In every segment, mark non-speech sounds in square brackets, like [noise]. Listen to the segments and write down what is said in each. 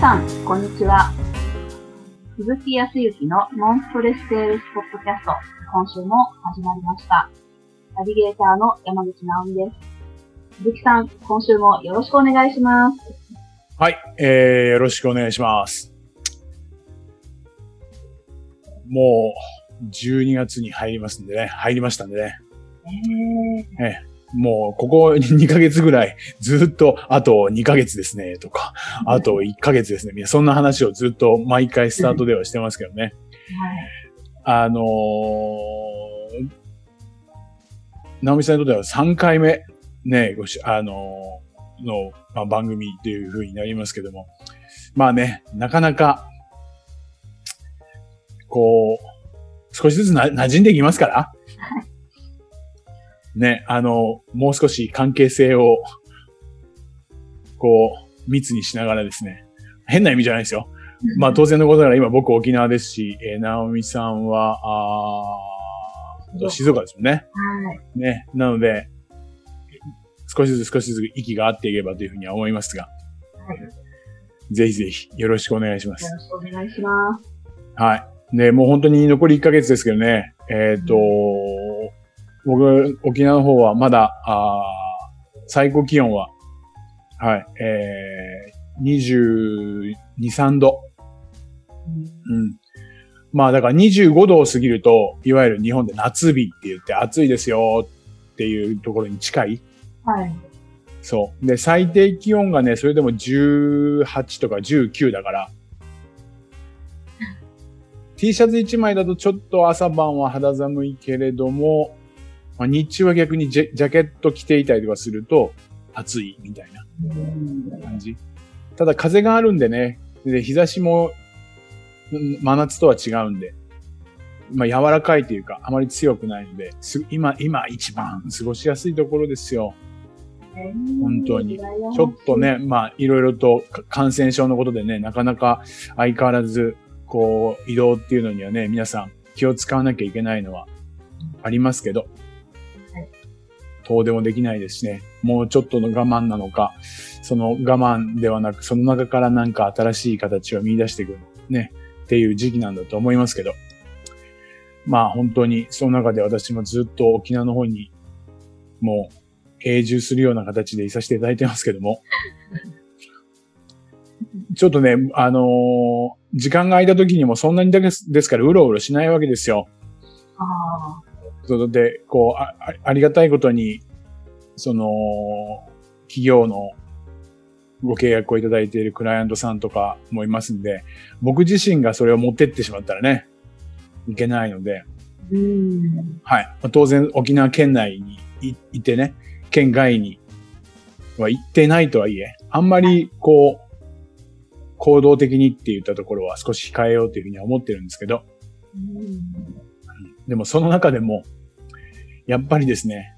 さん、こんにちは。鈴木康之のノンストレスセールスポッドキャスト、今週も始まりました。ナビゲーターの山口直美です。鈴木さん、今週もよろしくお願いします。はい、えー、よろしくお願いします。もう、12月に入りますんでね、入りましたんでね。えええもう、ここ2ヶ月ぐらい、ずっと、あと2ヶ月ですね、とか、あと1ヶ月ですね、みんなそんな話をずっと毎回スタートではしてますけどね。あのー、直美さんにとっては3回目、ね、ごし、あのーの、まあ、番組っていう風になりますけども、まあね、なかなか、こう、少しずつな馴染んでいきますから、ね、あの、もう少し関係性を、こう、密にしながらですね、変な意味じゃないですよ。まあ当然のことながら今僕沖縄ですし、えー、直美さんは、あー静岡ですもんね。はい。ね。なので、少しずつ少しずつ息が合っていけばというふうには思いますが、はい。ぜひぜひよろしくお願いします。よろしくお願いします。はい。で、もう本当に残り1ヶ月ですけどね、えっ、と、僕、沖縄の方はまだ、あー最高気温は、はい、えー、22、3度。うん。まあだから25度を過ぎると、いわゆる日本で夏日って言って暑いですよっていうところに近い。はい。そう。で、最低気温がね、それでも18とか19だから、[laughs] T シャツ1枚だとちょっと朝晩は肌寒いけれども、まあ、日中は逆にジャジャケット着ていたりとかすると暑いみたいな感じ。ただ風があるんでね、で日差しも真夏とは違うんで、まあ柔らかいというかあまり強くないので、す今、今一番過ごしやすいところですよ。本当に。ちょっと。ね、まあ、いろいろと感染症のことでね、なかなか相変わらず、こう、移動っていうのにはね、皆さん気を使わなきゃいけないのはありますけ、どうでもできないですしね、もうちょっとの我慢なのか、その我慢ではなく、その中からなんか新しい形を見出していくね、っていう時期なんだと思いますけど、まあ本当にその中で私もずっと沖縄の方にもう永住するような形でいさせていただいてますけども、[laughs] ちょっとね、あのー時間が空いた時にもそんなにだけですからうろうろしないわけですよ。あそれで、こうあ、あありがたいことに、その、企業のご契約をいただいているクライアントさんとかもいますんで、僕自身がそれを持ってってしまったらね、いけないので、ーうん。はい。まあ当然沖縄県内にいいてね、県外には行ってないとはいえ、あんまりこう、行動的にって言ったところは少し控えようというふうには思ってるんですけど、うん。でもその中でも、やっぱりですね、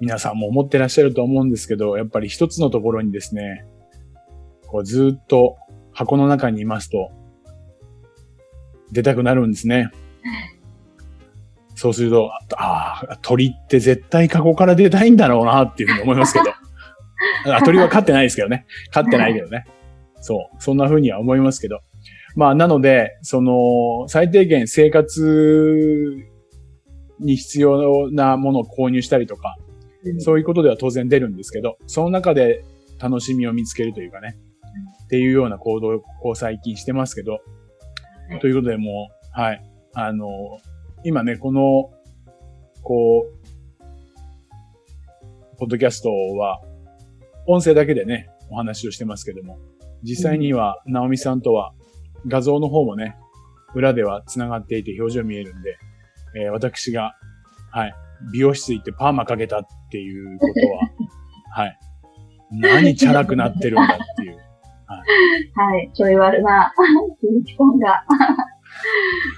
皆さんも思ってらっしゃると思うんですけど、やっぱり一つのところにですね、こうずっと箱の中にいますと、出たくなるんですね。そうすると、ああ、鳥って絶対カゴから出たいんだろうなっていうふうに思いますけど。あ鳥は飼ってないですけどね。飼ってないけどね。そう。そんな風には思いますけど。まあ、なので、その、最低限生活に必要なものを購入したりとか、そういうことでは当然出るんですけど、その中で楽しみを見つけるというかね、っていうような行動を最近してますけど、はい。ということでもう、はい、あの、今ね、この、こう、ポッドキャストは、音声だけでね、お話をしてますけども、実際には、ナオミさんとは、画像の方もね、裏では繋がっていて表情見えるんで、えー私が、はい、美容室行ってパーマかけたっていうことは、[laughs] はい、何チャラくなってるんだっていう。はい。ちょい悪な、鈴木さんが。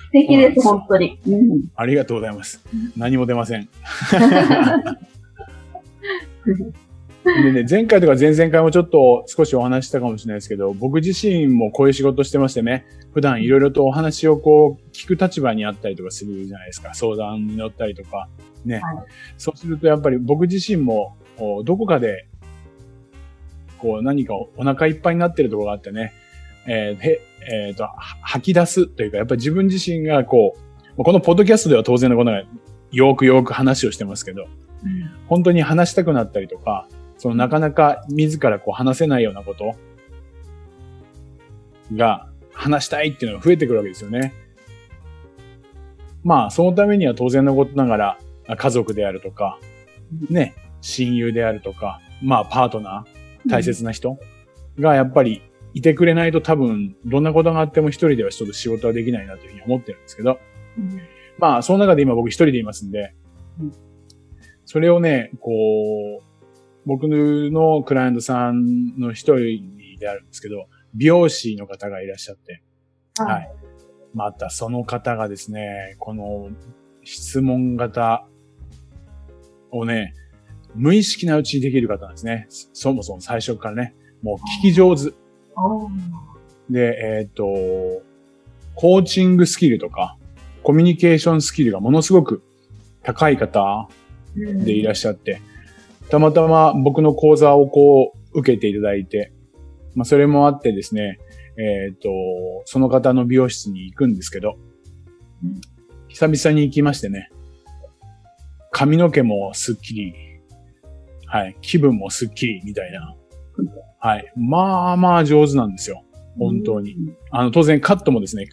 素敵です、本当に。うん。ありがとうございます。何も出ません。[laughs] [laughs] でね、前回とか前々回もちょっと少しお話ししたかもしれないですけど、僕自身もこういう仕事してましてね、普段いろいろとお話をこう聞く立場にあったりとかするじゃないですか。相談に乗ったりとか。ね。はいそうするとやっぱり僕自身も、どこかで、こう何かお腹いっぱいになってるところがあってね、えーへえーと、は吐き出すというか、やっぱり自分自身がこう、このポッドキャストでは当然のことがよくよく話をしてますけど、うん。本当に話したくなったりとか、そのなかなか自らこう話せないようなことが話したいっていうのが増えてくるわけですよね。まあ、そのためには当然のことながら、あ家族であるとか、ね、親友であるとか、まあ、パートナー、大切な人がやっぱりいてくれないと多分、どんなことがあっても一人ではちょっと仕事はできないなというふうに思ってるんですけど、うん。まあ、その中で今僕一人でいますんでうん、それをね、こう、僕のクライアントさんの一人であるんですけど、美容師の方がいらっしゃって、はい。またその方がですね、この質問型をね、無意識なうちにできる方なんですね。そもそも最初からね、もう聞き上手。で、えーっ、と、コーチングスキルとか、コミュニケーションスキルがものすごく高い方うんでいらっしゃって、たまたま僕の講座をこう受けていただいて、まあそれもあってですね、えーっ、と、その方の美容室に行くんですけどうん、久々に行きましてね、髪の毛もスッキリ、はい、気分もスッキリみたいな、はい、まあまあ上手なんですよ。本当に。あの、当然カットもですね、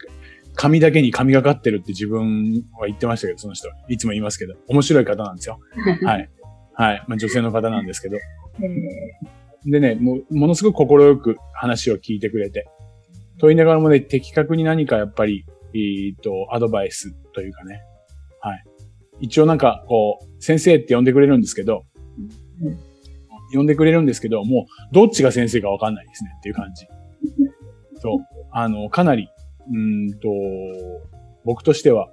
髪だけに髪がかってるって自分は言ってましたけど、その人。いつも言いますけど、面白い方なんですよ。[laughs] はい。はい。まあ、女性の方なんですけど。えでね、もう、ものすごく心よく話を聞いてくれて。と言いながらもね、的確に何かやっぱり、えっと、アドバイスというかね。はい。一応なんか、こう、先生って呼んでくれるんですけど、うん呼んでくれるんですけど、もう、どっちが先生かわかんないですねっていう感じ。そう。あの、かなり、うーんと、僕としては、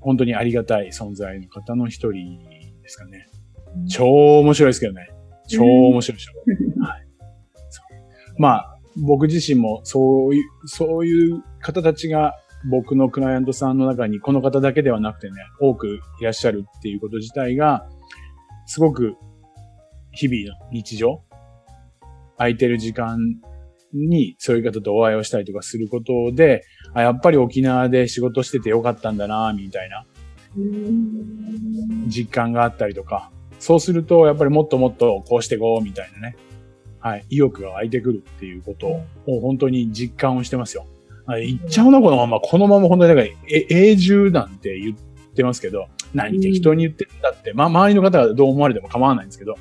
本当にありがたい存在の方の一人ですかね。ー超面白いですけどね。超面白いでしょ。はい。まあ、僕自身もそういう、そういう方たちが僕のクライアントさんの中にこの方だけではなくてね、多くいらっしゃるっていうこと自体が、すごく日々の日常、空いてる時間にそういう方とお会いをしたりとかすることで、あやっぱり沖縄で仕事しててよかったんだな、みたいなうん実感があったりとか、そうすると、やっぱりもっともっとこうしていこうみたいなね、はい、意欲が湧いてくるっていうことを本当に実感をしてますよ。あ言っちゃうな、このまま。このまま本当に、だから、え永住なんて言ってますけど、何適当に言ってるんだって、まあ、周りの方がどう思われても構わないんですけど、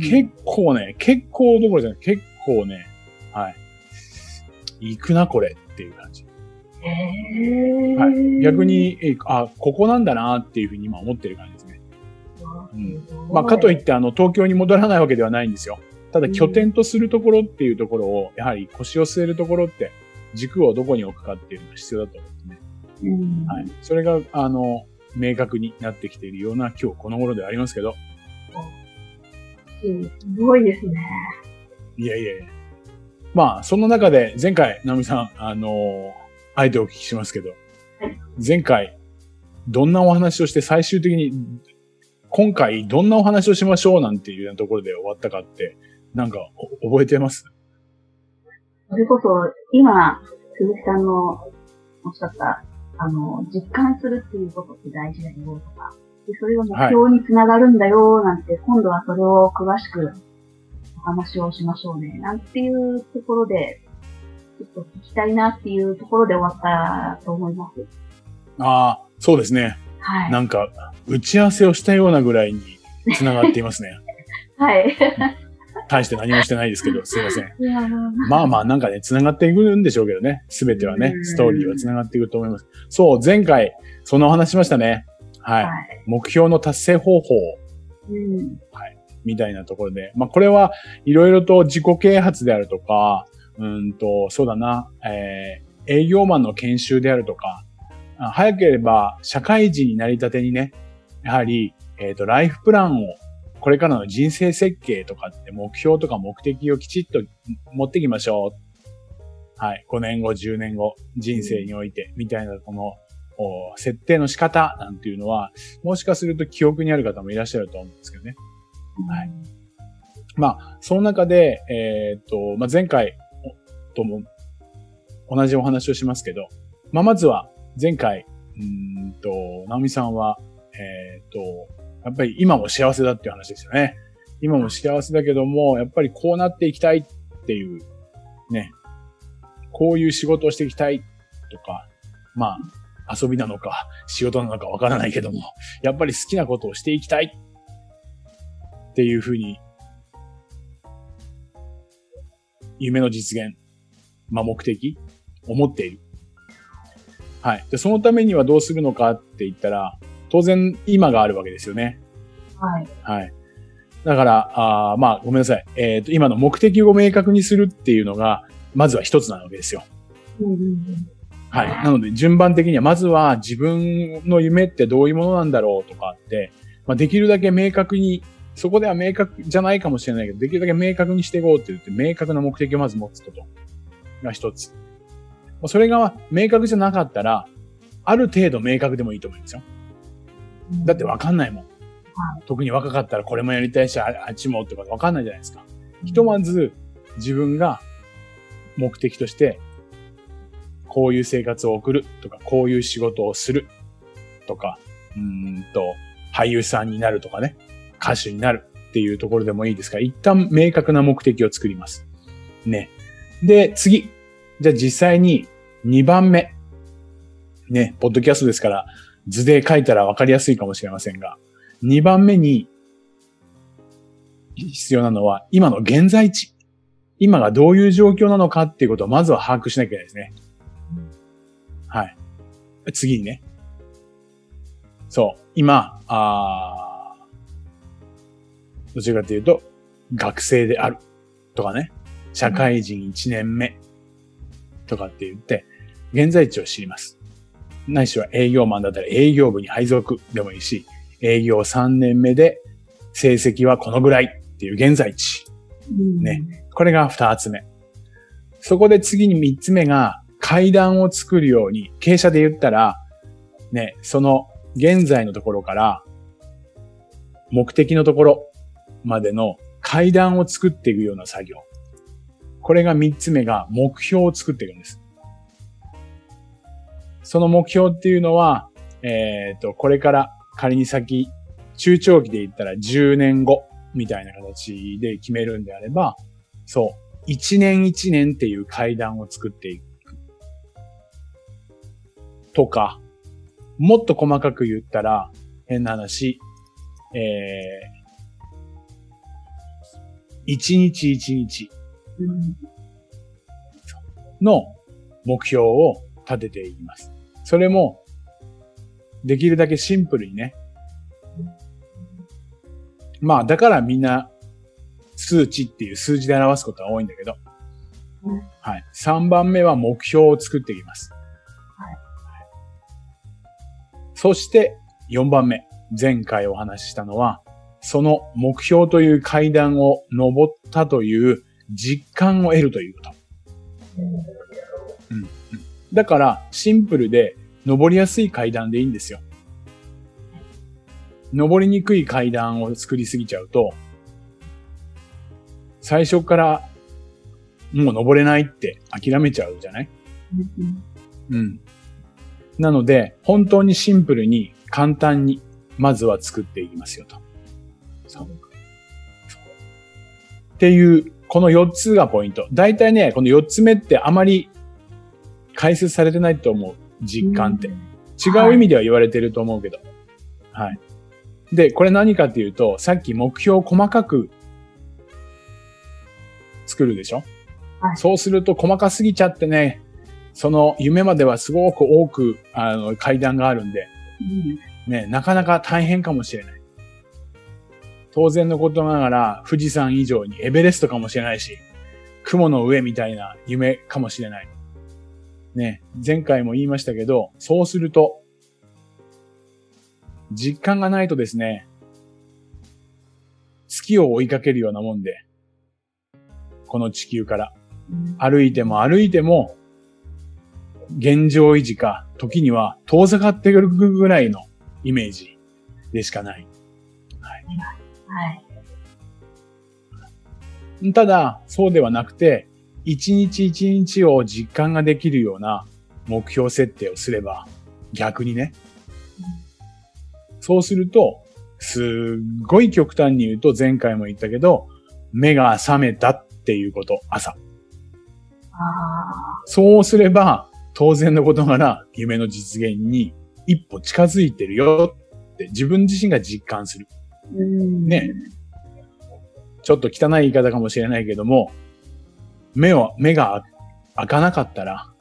結構ね、結構どころじゃない、結構ね、はい、行くな、これっていう感じ。えーはい、逆、に、えあ、ここなんだなっていうふうに今思ってる感じ。うんまあ、かといって、あの、東京に戻らないわけではないんですよ。ただ、拠点とするところっていうところを、やはり腰を据えるところって、軸をどこに置くかっていうのが必要だと思うんですね。うんはい。それが、あの、明確になってきているような今日この頃ではありますけど、すごいですね。いやいやいや。まあ、その中で、前回、ナミさん、あのあえてお聞きしますけど、前回、どんなお話をして最終的に、今回どんなお話をしましょうなんていうようなところで終わったかって、なんかお覚えてます？それこそ、今、鈴木さんのおっしゃった、あの、実感するっていうことって大事だよとか、でそれが目標につながるんだよなんて、今度はそれを詳しくお話をしましょうね、なんていうところで、ちょっと聞きたいなっていうところで終わったと思います。ああ、そうですね。はい。なんか、打ち合わせをしたようなぐらいに繋がっていますね。[laughs] はい。大して何もしてないですけど、すいません。まあまあなんかね、繋がっていくんでしょうけどね。すべてはねう、んストーリーは繋がっていくと思います。そう、前回、そのお話しましたね。はい。はい。目標の達成方法うん。みたいなところで。まあこれはいろいろと自己啓発であるとか、うんと、そうだな、えー、営業マンの研修であるとか、あ早ければ社会人になりたてにね、やはり、えっ、と、ライフプランを、これからの人生設計とかって目標とか目的をきちっと持っていきましょう。はい。5年後、10年後、人生において、みたいな、この、お設定の仕方なんていうのは、もしかすると記憶にある方もいらっしゃると思うんですけどね。はいまあ、その中で、えーっと、まあ、前回とも同じお話をしますけど、まあ、まずは前回、うんと、直美さんは、えっ、と、やっぱり今も幸せだっていう話ですよね。今も幸せだけども、やっぱりこうなっていきたいっていう、ね、こういう仕事をしていきたいとか、まあ、遊びなのか、仕事なのかわからないけども、やっぱり好きなことをしていきたいっていうふうに、夢の実現、まあ目的、思っている。はい。で、そのためにはどうするのかって言ったら、当然今があるわけですよね。はい。はい。だから、あまあ、ごめんなさい。えっ、ー、と、今の目的を明確にするっていうのが、まずは一つなわけですよ。うんうんうんはい。なので、順番的には、まずは自分の夢ってどういうものなんだろうとかって、まあ、できるだけ明確に、そこでは明確じゃないかもしれないけど、できるだけ明確にしていこうって言って、明確な目的をまず持つことが一つ。それが明確じゃなかったら、ある程度明確でもいいと思いますよ。だってわかんないもん。特に若かったらこれもやりたいし、あっちもってことわかんないじゃないですか。ひとまず自分が目的としてこういう生活を送るとか、こういう仕事をするとか、うんと、俳優さんになるとかね、歌手になるっていうところでもいいですから、一旦明確な目的を作ります。ね。で、次。じゃあ実際に2番目。ね、ポッドキャストですから図で書いたらわかりやすいかもしれませんが、2番目に必要なのは今の現在地。今がどういう状況なのかっていうことをまずは把握しなきゃいけないですね。はい。次にね。そう。今、あどちらかというと、学生である。とかね。社会人1年目。とかって言って、現在地を知ります。ないしは営業マンだったら営業部に配属でもいいし、営業3年目で成績はこのぐらいっていう現在地。ね。これが2つ目。そこで次に3つ目が、階段を作るように、傾斜で言ったら、ね、その現在のところから、目的のところまでの階段を作っていくような作業。これが三つ目が目標を作っていくんです。その目標っていうのは、えっ、ー、と、これから仮に先、中長期で言ったら10年後みたいな形で決めるんであれば、そう、1年1年っていう階段を作っていく。とか、もっと細かく言ったら、変な話、えー、一日一日の目標を立てていきます。それも、できるだけシンプルにね。まあ、だからみんな、数値っていう数字で表すことが多いんだけど、はい。3番目は目標を作っていきます。そして4番目、前回お話ししたのは、その目標という階段を登ったという実感を得るということ。うん、だから、シンプルで登りやすい階段でいいんですよ。登りにくい階段を作りすぎちゃうと、最初からもう登れないって諦めちゃうじゃない？うん。なので、本当にシンプルに簡単に、まずは作っていきますよと。そう。っていう、この4つがポイント。大体ね、この4つ目ってあまり解説されてないと思う。実感って。違う意味では言われてると思うけど。はい。で、これ何かっていうと、さっき目標を細かく作るでしょ、はい、そうすると細かすぎちゃってね、その夢まではすごく多く、あの、階段があるんで、うん、ね、なかなか大変かもしれない。当然のことながら、富士山以上にエベレストかもしれないし、雲の上みたいな夢かもしれない。ね、前回も言いましたけど、そうすると、実感がないとですね、月を追いかけるようなもんで、この地球から。歩いても歩いても、現状維持か、時には遠ざかってくるぐらいのイメージでしかない。はい。はい。ただ、そうではなくて、一日一日を実感ができるような目標設定をすれば、逆にね。そうすると、すっごい極端に言うと前回も言ったけど、目が覚めたっていうこと、朝。そうすれば、当然のことなら夢の実現に一歩近づいてるよって自分自身が実感する。ね。ちょっと汚い言い方かもしれないけども、目を、目が開かなかったら、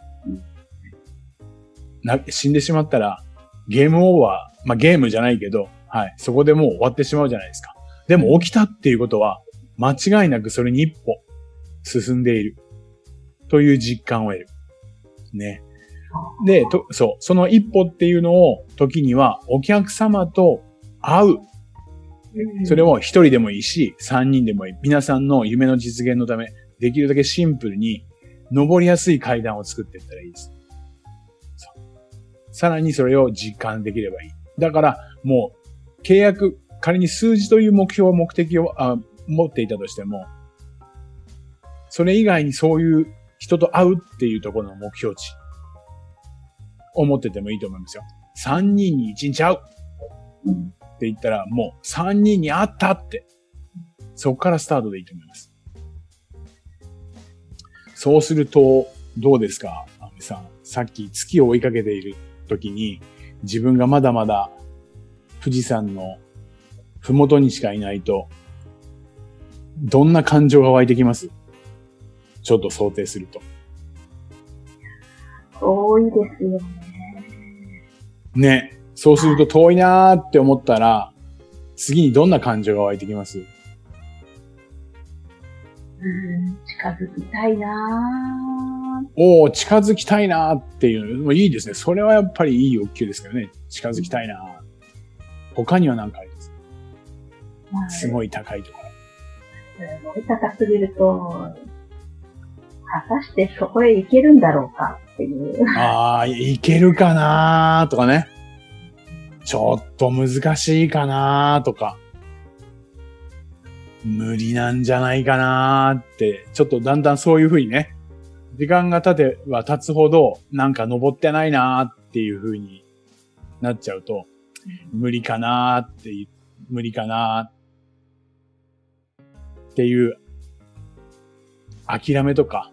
な、死んでしまったら、ゲームオーバー、まあ、ゲームじゃないけど、はい、そこでもう終わってしまうじゃないですか。でも起きたっていうことは、間違いなくそれに一歩進んでいる。という実感を得る。ね。で、と、そう、その一歩っていうのを時にはお客様と会う。それを一人でもいいし、三人でもいい。皆さんの夢の実現のため、できるだけシンプルに登りやすい階段を作っていったらいいです。さらにそれを実感できればいい。だから、もう、契約、仮に数字という目標、目的をあ持っていたとしても、それ以外にそういう人と会うっていうところの目標値を持っててもいいと思いますよ。3人に1日会うって言ったら、もう3人に会ったって、そこからスタートでいいと思います。そうすると、どうですかアメさん。さっき月を追いかけている時に、自分がまだまだ富士山のふもとにしかいないと、どんな感情が湧いてきます？ちょっと想定すると。遠いですよね。ね。そうすると遠いなーって思ったら、次にどんな感情が湧いてきます？うん、近づきたいなおお近づきたいなっていうのもいいですね。それはやっぱりいい欲求ですけどね。近づきたいな他には何かあります？か、すごい高いところ。すごい高すぎると、果たしてそこへ行けるんだろうかっていう。ああ、行けるかなとかね。ちょっと難しいかなとか。無理なんじゃないかなって、ちょっとだんだんそういうふうにね、時間が経てば経つほど、なんか登ってないなっていうふうになっちゃうと、無理かなって、無理かなっていう諦めとか、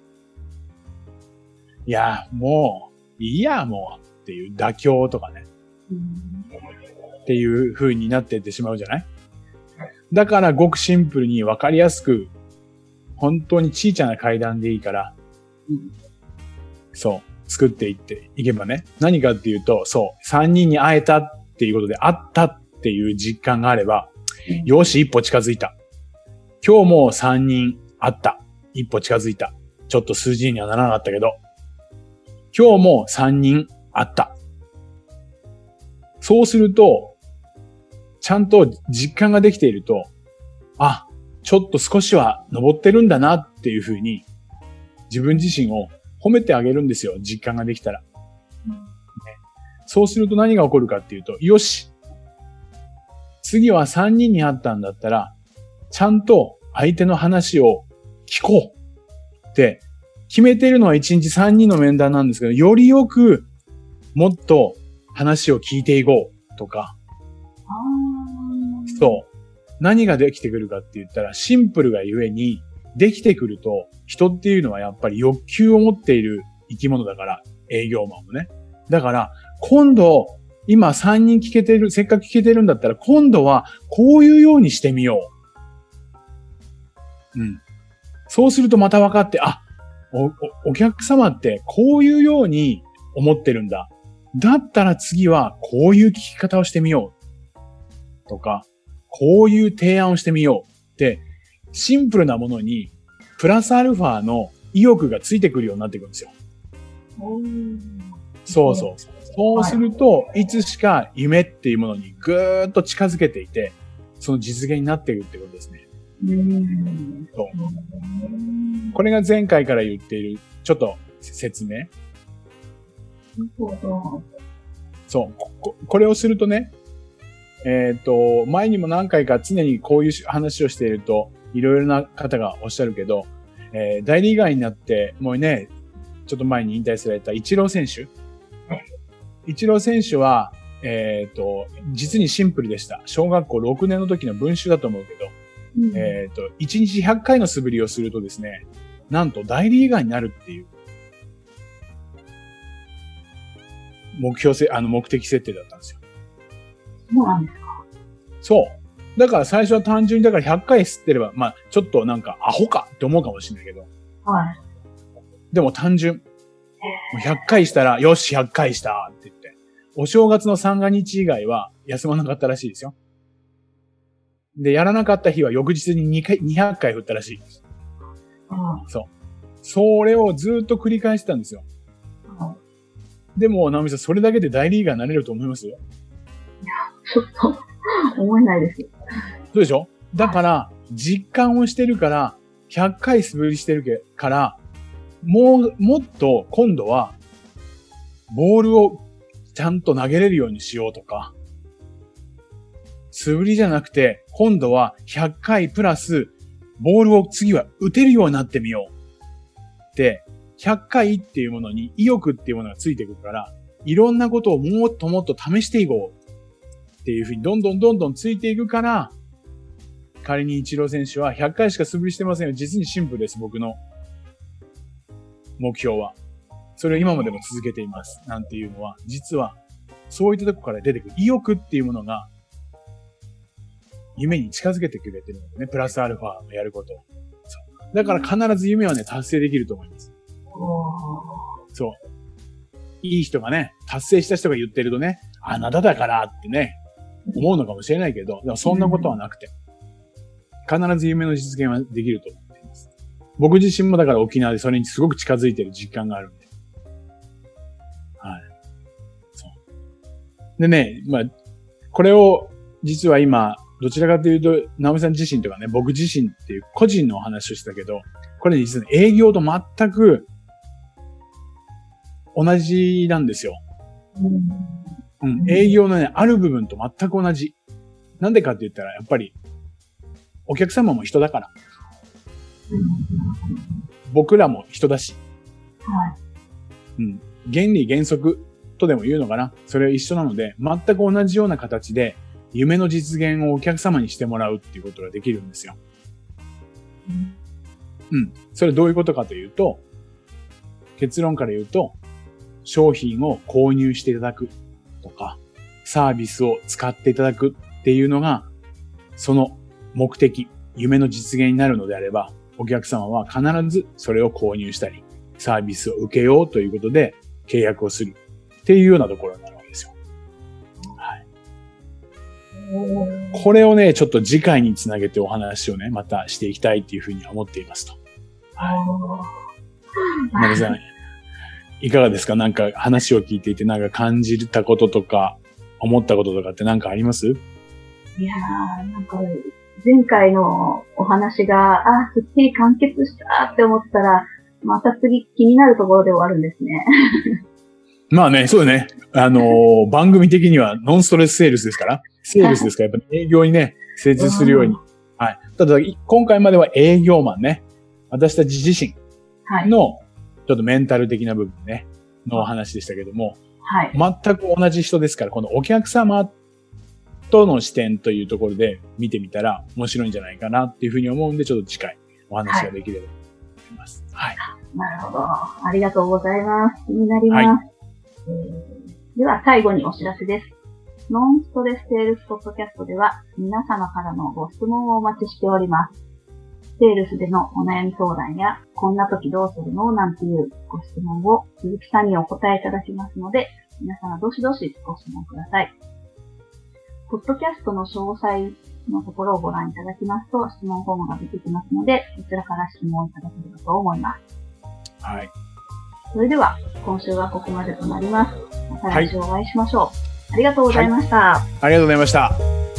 いや、もう、いいや、もう、っていう妥協とかね。っていう風になっていってしまうじゃない？だからごくシンプルにわかりやすく、本当に小さな階段でいいから、そう、作っていっていけばね。何かっていうと、そう、三人に会えたっていうことで、会ったっていう実感があれば、よし、一歩近づいた。今日も三人会った。一歩近づいた。ちょっと数字にはならなかったけど、今日も3人会った。そうすると、ちゃんと実感ができていると、あ、ちょっと少しは登ってるんだなっていうふうに、自分自身を褒めてあげるんですよ。実感ができたら。うんね、そうすると何が起こるかっていうと、よし次は3人に会ったんだったら、ちゃんと相手の話を聞こうって決めてるのは1日3人の面談なんですけど、よりよくもっと話を聞いていこうとか。そう。何ができてくるかって言ったら、シンプルがゆえに、できてくると、人っていうのはやっぱり欲求を持っている生き物だから、営業マンもね。だから、今度、今3人聞けてる、せっかく聞けてるんだったら、今度はこういうようにしてみよう。うん。そうするとまた分かって、あ、お、お客様ってこういうように思ってるんだ。だったら次はこういう聞き方をしてみよう。とか、こういう提案をしてみようって、シンプルなものに、プラスアルファの意欲がついてくるようになってくるんですよ。そうそう。そうすると、いつしか夢っていうものにぐーっと近づけていて、その実現になっているってことですね。そうこれが前回から言っている、ちょっと説明。そうこ。これをするとね、えっ、ー、と、前にも何回か常にこういう話をしていると、いろいろな方がおっしゃるけど、えー、大リーガーになって、もうね、ちょっと前に引退されたイチロー選手。イチロー選手は、えっ、と、実にシンプルでした。小学校6年の時の文集だと思うけど、うんえっ、と、1日100回の素振りをするとですね、なんと大リーガーになるっていう、目標せ、あの、目的設定だったんですよ。そうなんですか。そう。だから最初は単純に、だから100回吸ってれば、まあ、ちょっとなんか、アホかって思うかもしれないけど、はい。でも単純。もう100回したら、よし、100回したって言って。お正月の三が日以外は休まなかったらしいですよ。で、やらなかった日は翌日に2回、200回振ったらしいです。うんそれをずっと繰り返してたんですよ。うんでも、直美さん、それだけで大リーガーになれると思いますちょっと、思えないです。そうでしょ？だから、実感をしてるから、100回素振りしてるから、もう、もっと今度は、ボールをちゃんと投げれるようにしようとか、素振りじゃなくて、今度は100回プラス、ボールを次は打てるようになってみよう。って、100回っていうものに意欲っていうものがついてくるから、いろんなことをもっともっと試していこう。っていうふうにどんどんどんどんついていくから、仮に一郎選手は100回しか素振りしてませんよ。実にシンプルです、僕の目標は。それを今までも続けています。なんていうのは、実は、そういったとこから出てくる意欲っていうものが、夢に近づけてくれてるのでね、プラスアルファのやることを。だから必ず夢はね、達成できると思います。そう。いい人がね、達成した人が言ってるとね、あなただからってね、思うのかもしれないけど、でもそんなことはなくて、必ず夢の実現はできると思っています。僕自身もだから沖縄でそれにすごく近づいてる実感があるんで。はい。そう。でね、まあ、これを実は今、どちらかというと、直美さん自身とかね、僕自身っていう個人のお話をしたけど、これ実は営業と全く同じなんですよ。うん。営業のね、ある部分と全く同じ。なんでかって言ったら、やっぱり、お客様も人だから。僕らも人だし。はい。うん。原理原則とでも言うのかな。それは一緒なので、全く同じような形で、夢の実現をお客様にしてもらうっていうことができるんですよ。うん。それどういうことかというと、結論から言うと、商品を購入していただくとか、サービスを使っていただくっていうのが、その目的、夢の実現になるのであれば、お客様は必ずそれを購入したり、サービスを受けようということで契約をするっていうようなところになるわけですよ。はい。これをね、ちょっと次回につなげてお話をね、またしていきたいっていうふうには思っていますと。なるさん、いかがですか？なんか話を聞いていてなんか感じたこととか、思ったこととかってなんかあります？いやー、なんか、前回のお話が、あ、すっきり完結したって思ったら、また次気になるところで終わるんですね。[laughs] まあね、そうだね。あのー番組的にはノンストレスセールスですから、セールスですから、やっぱり営業にね、精通するように。はい。ただ、今回までは営業マンね、私たち自身はい。の、ちょっとメンタル的な部分ね、のお話でしたけども、はい。全く同じ人ですから、このお客様との視点というところで見てみたら面白いんじゃないかなっていうふうに思うんで、ちょっと次回お話ができればと思います。はい。なるほど。ありがとうございます。気になります。えーでは最後にお知らせです。ノンストレスセールスポッドキャストでは皆様からのご質問をお待ちしております。セールスでのお悩み相談や、こんな時どうするのなんていうご質問を鈴木さんにお答えいただきますので、皆様どしどしご質問ください。ポッドキャストの詳細のところをご覧いただきますと、質問フォームが出てきますので、そちらから質問をいただければと思います。はい。それでは、今週はここまでとなります。また来週お会いしましょう。ありがとうございました。ありがとうございました。